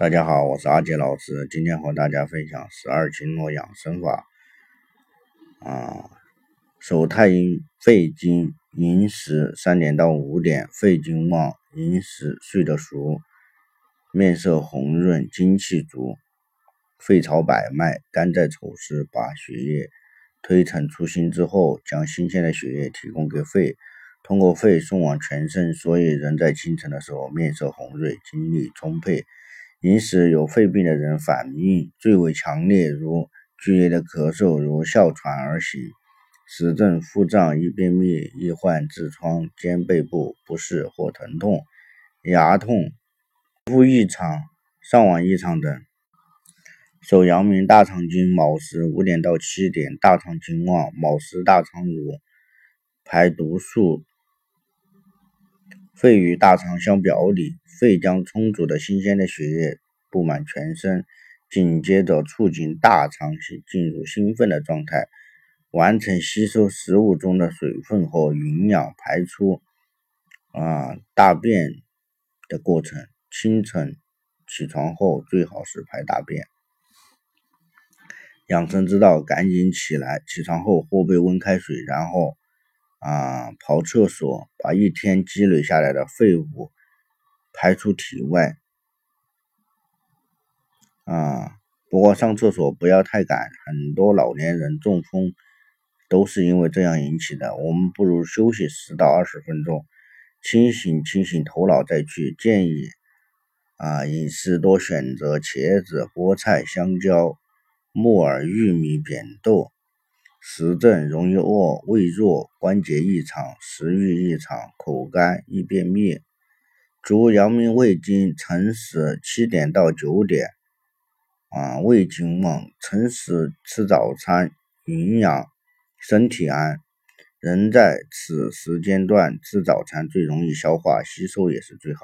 大家好，我是阿杰老师，今天和大家分享十二经络养生法。啊，手太阴肺经寅时三点到五点，肺经旺，寅时睡得熟，面色红润，精气足，肺朝百脉，肝在丑时，把血液推陈出新之后，将新鲜的血液提供给肺，通过肺送往全身，所以人在清晨的时候面色红润，精力充沛。饮食有肺病的人反应最为强烈，如剧烈的咳嗽，如哮喘而醒，实证腹胀、易便秘、易患痔疮、肩背部不适或疼痛、牙痛、腹异常、上脘异常等。手阳明大肠经卯时五点到七点，大肠经旺，卯时大肠蠕，排毒素。肺与大肠相表里，肺将充足的新鲜的血液布满全身，紧接着促进大肠进入兴奋的状态，完成吸收食物中的水分和营养排出啊大便的过程。清晨起床后最好是排大便。养生之道，赶紧起来！起床后喝杯温开水，然后。啊，跑厕所，把一天积累下来的废物排出体外。啊，不过上厕所不要太赶，很多老年人中风都是因为这样引起的。我们不如休息十到二十分钟，清醒清醒头脑再去。建议啊，饮食多选择茄子、菠菜、香蕉、木耳、玉米、扁豆。实症容易饿、胃弱、关节异常、食欲异常、口干、易便秘。足阳明胃经辰时七点到九点，啊，胃经旺，辰时吃早餐，营养，身体安。人在此时间段吃早餐最容易消化吸收，也是最好。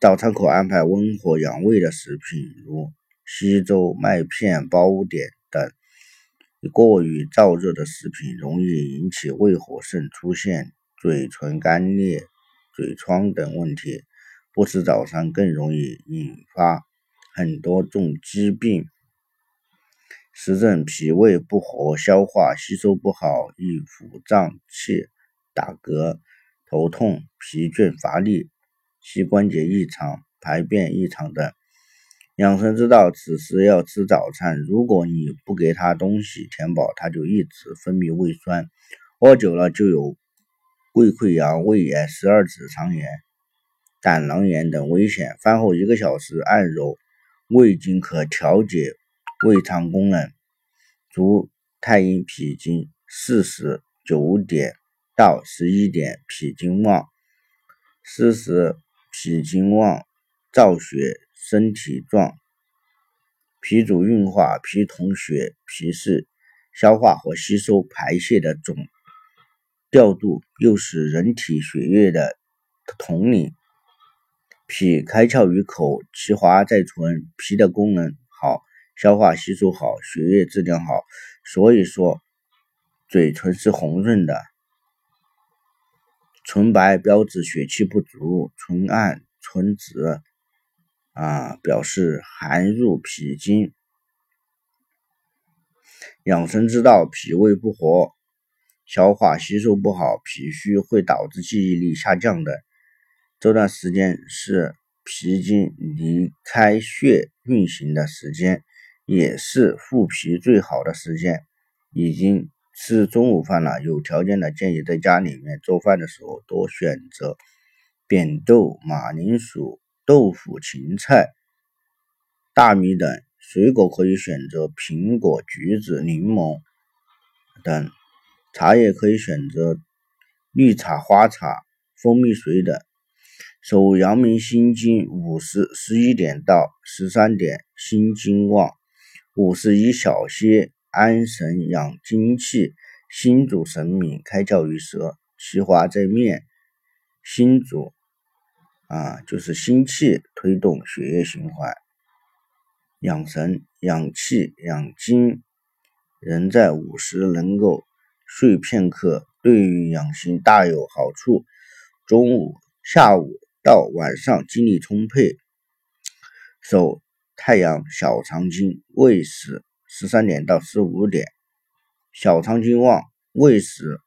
早餐可安排温和养胃的食品，如稀粥、麦片、包点等。过于燥热的食品容易引起胃火盛，出现嘴唇干裂、嘴疮等问题。不吃早餐更容易引发很多种疾病。实证脾胃不和，消化吸收不好，易腹胀气、打嗝、头痛、疲倦乏力、膝关节异常、排便异常等。养生之道，此时要吃早餐。如果你不给他东西填饱，他就一直分泌胃酸，饿久了就有胃溃疡、胃炎、十二指肠炎、胆囊炎等危险。饭后一个小时按揉胃经，可调节胃肠功能。足太阴脾经四时九点到十一点，脾经旺，四时脾经旺，造血。身体壮，脾主运化，脾统血，脾是消化和吸收排泄的总调度，又是人体血液的统领。脾开窍于口，其华在唇。脾的功能好，消化吸收好，血液质量好，所以说嘴唇是红润的。唇白标志血气不足，唇暗、唇紫。啊，表示寒入脾经，养生之道：脾胃不和，消化吸收不好，脾虚会导致记忆力下降的。这段时间是脾经离开血运行的时间，也是护脾最好的时间。已经吃中午饭了，有条件的建议在家里面做饭的时候多选择扁豆、马铃薯。豆腐、芹菜、大米等水果可以选择苹果、橘子、柠檬等；茶叶可以选择绿茶、花茶、蜂蜜水等。手阳明心经五十十一点到十三点，心经旺，五十一小歇，安神养精气。心主神明，开窍于舌，其华在面。心主。啊，就是心气推动血液循环，养神、养气、养精。人在午时能够睡片刻，对于养心大有好处。中午、下午到晚上精力充沛。手太阳小肠经未时十三点到十五点，小肠经旺未时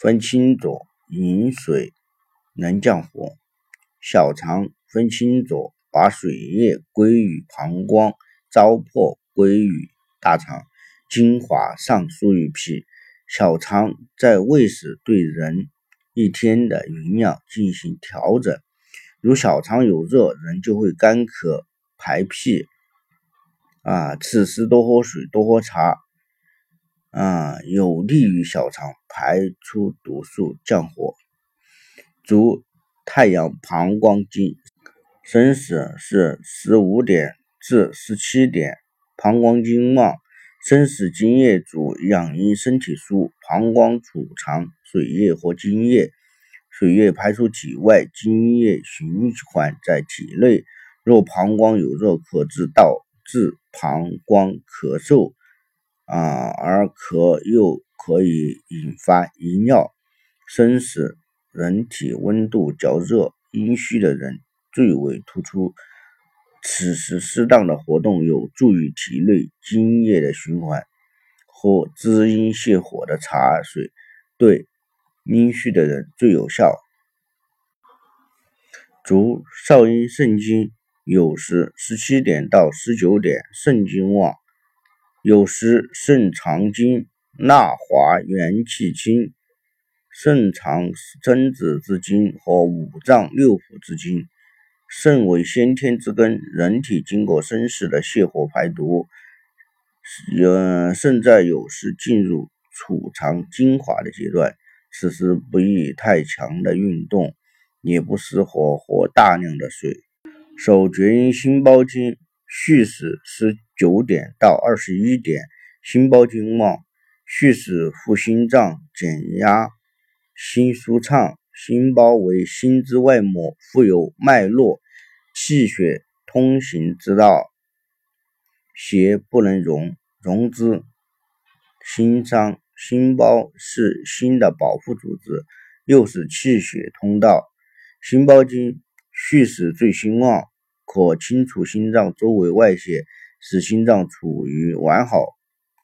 分清浊，饮水能降火。小肠分清浊，把水液归于膀胱，糟粕归于大肠，精华上输于脾。小肠在胃时对人一天的营养进行调整。如小肠有热，人就会干咳。排屁啊，此时多喝水，多喝茶啊，有利于小肠排出毒素，降火。足太阳膀胱经生死是十五点至十七点，膀胱经旺，生死精液主，养阴身体舒，膀胱储藏水液和精液，水液排出体外，精液循环在体内。若膀胱有热，可致导致膀胱咳嗽啊，而咳又可以引发遗尿。生死人体温度较热，阴虚的人最为突出。此时适当的活动有助于体内津液的循环。喝滋阴泻火的茶水，对阴虚的人最有效。足少阴肾经。有时十七点到十九点肾经旺，有时肾藏精纳华元气清，肾藏真子之精和五脏六腑之精。肾为先天之根，人体经过生死的泻火排毒，呃，肾在有时进入储藏精华的阶段，此时不宜太强的运动，也不适合喝大量的水。手厥阴心包经戌时十九点到二十一点，心包经旺，戌时护心脏，减压，心舒畅。心包为心之外膜，富有脉络，气血通行之道，邪不能容，容之心伤。心包是心的保护组织，又是气血通道。心包经蓄势最兴旺。可清除心脏周围外邪，使心脏处于完好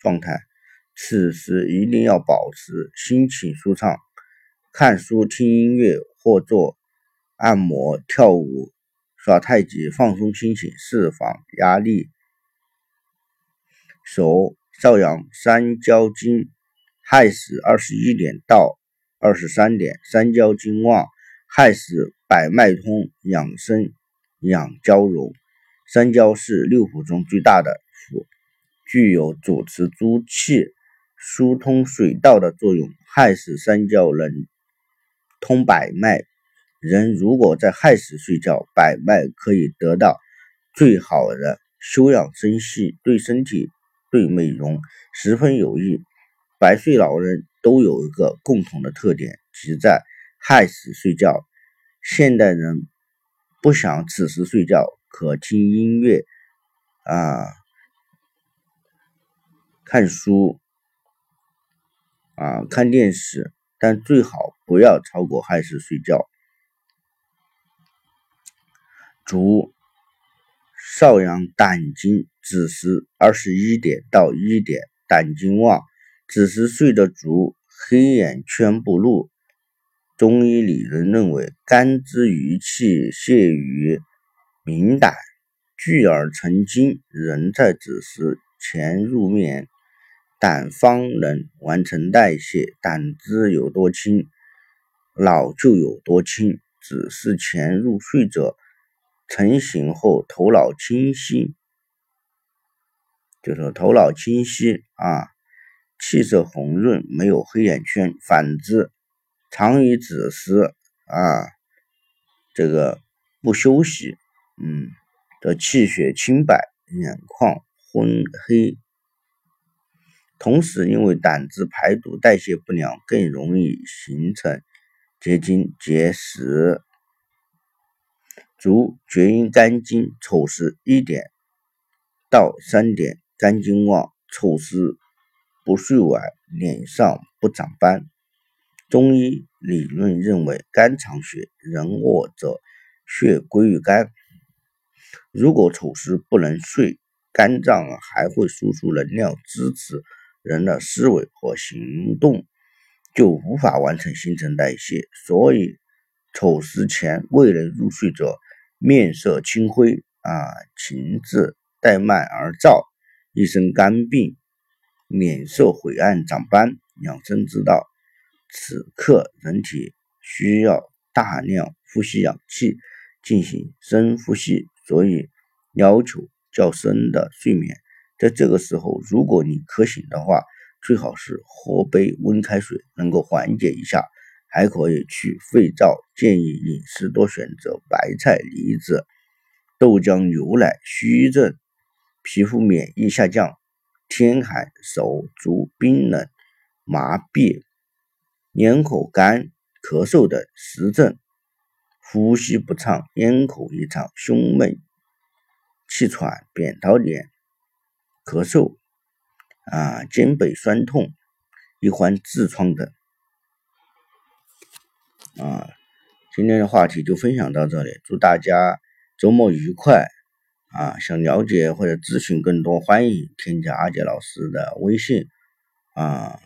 状态。此时一定要保持心情舒畅，看书、听音乐或做按摩、跳舞、耍太极，放松心情，释放压力。手少阳三焦经，亥时二十一点到二十三点，三焦经旺，亥时百脉通，养生。养交融，三焦是六腑中最大的腑，具有主持诸气、疏通水道的作用。亥时三焦能通百脉，人如果在亥时睡觉，百脉可以得到最好的休养生息，对身体、对美容十分有益。百岁老人都有一个共同的特点，即在亥时睡觉。现代人。不想此时睡觉，可听音乐啊，看书啊，看电视，但最好不要超过亥时睡觉。主少阳胆经，子时二十一点到一点，胆经旺，子时睡得足，黑眼圈不露。中医理论认为，肝之余气泄于明胆，聚而成精。人在子时前入眠，胆方能完成代谢。胆汁有多清，脑就有多清。子时前入睡者，成醒后头脑清晰，就是头脑清晰啊，气色红润，没有黑眼圈。反之，常于子时啊，这个不休息，嗯，的气血清白，眼眶昏黑。同时，因为胆汁排毒代谢不良，更容易形成结晶结石。足厥阴肝经丑时一点到三点，肝经旺，丑时不睡晚，脸上不长斑。中医理论认为，肝藏血，人卧则血归于肝。如果丑时不能睡，肝脏还会输出能量支持人的思维和行动，就无法完成新陈代谢。所以，丑时前未能入睡者，面色青灰啊，情志怠慢而躁，一身肝病，脸色晦暗长斑。养生之道，此刻人体需要大量呼吸氧气，进行深呼吸，所以要求较深的睡眠。在这个时候，如果你可醒的话，最好是喝杯温开水，能够缓解一下。还可以去肺燥，建议饮食多选择白菜、梨子、豆浆、牛奶。虚症、皮肤免疫下降、天寒、手足冰冷。麻痹、咽口干、咳嗽等实症，呼吸不畅、咽口异常、胸闷、气喘、扁桃点、咳嗽啊、肩背酸痛、易患痔疮等啊。今天的话题就分享到这里，祝大家周末愉快啊！想了解或者咨询更多，欢迎添加阿杰老师的微信啊。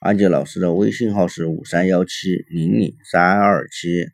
阿杰老师的微信号是五三幺七零零三二七。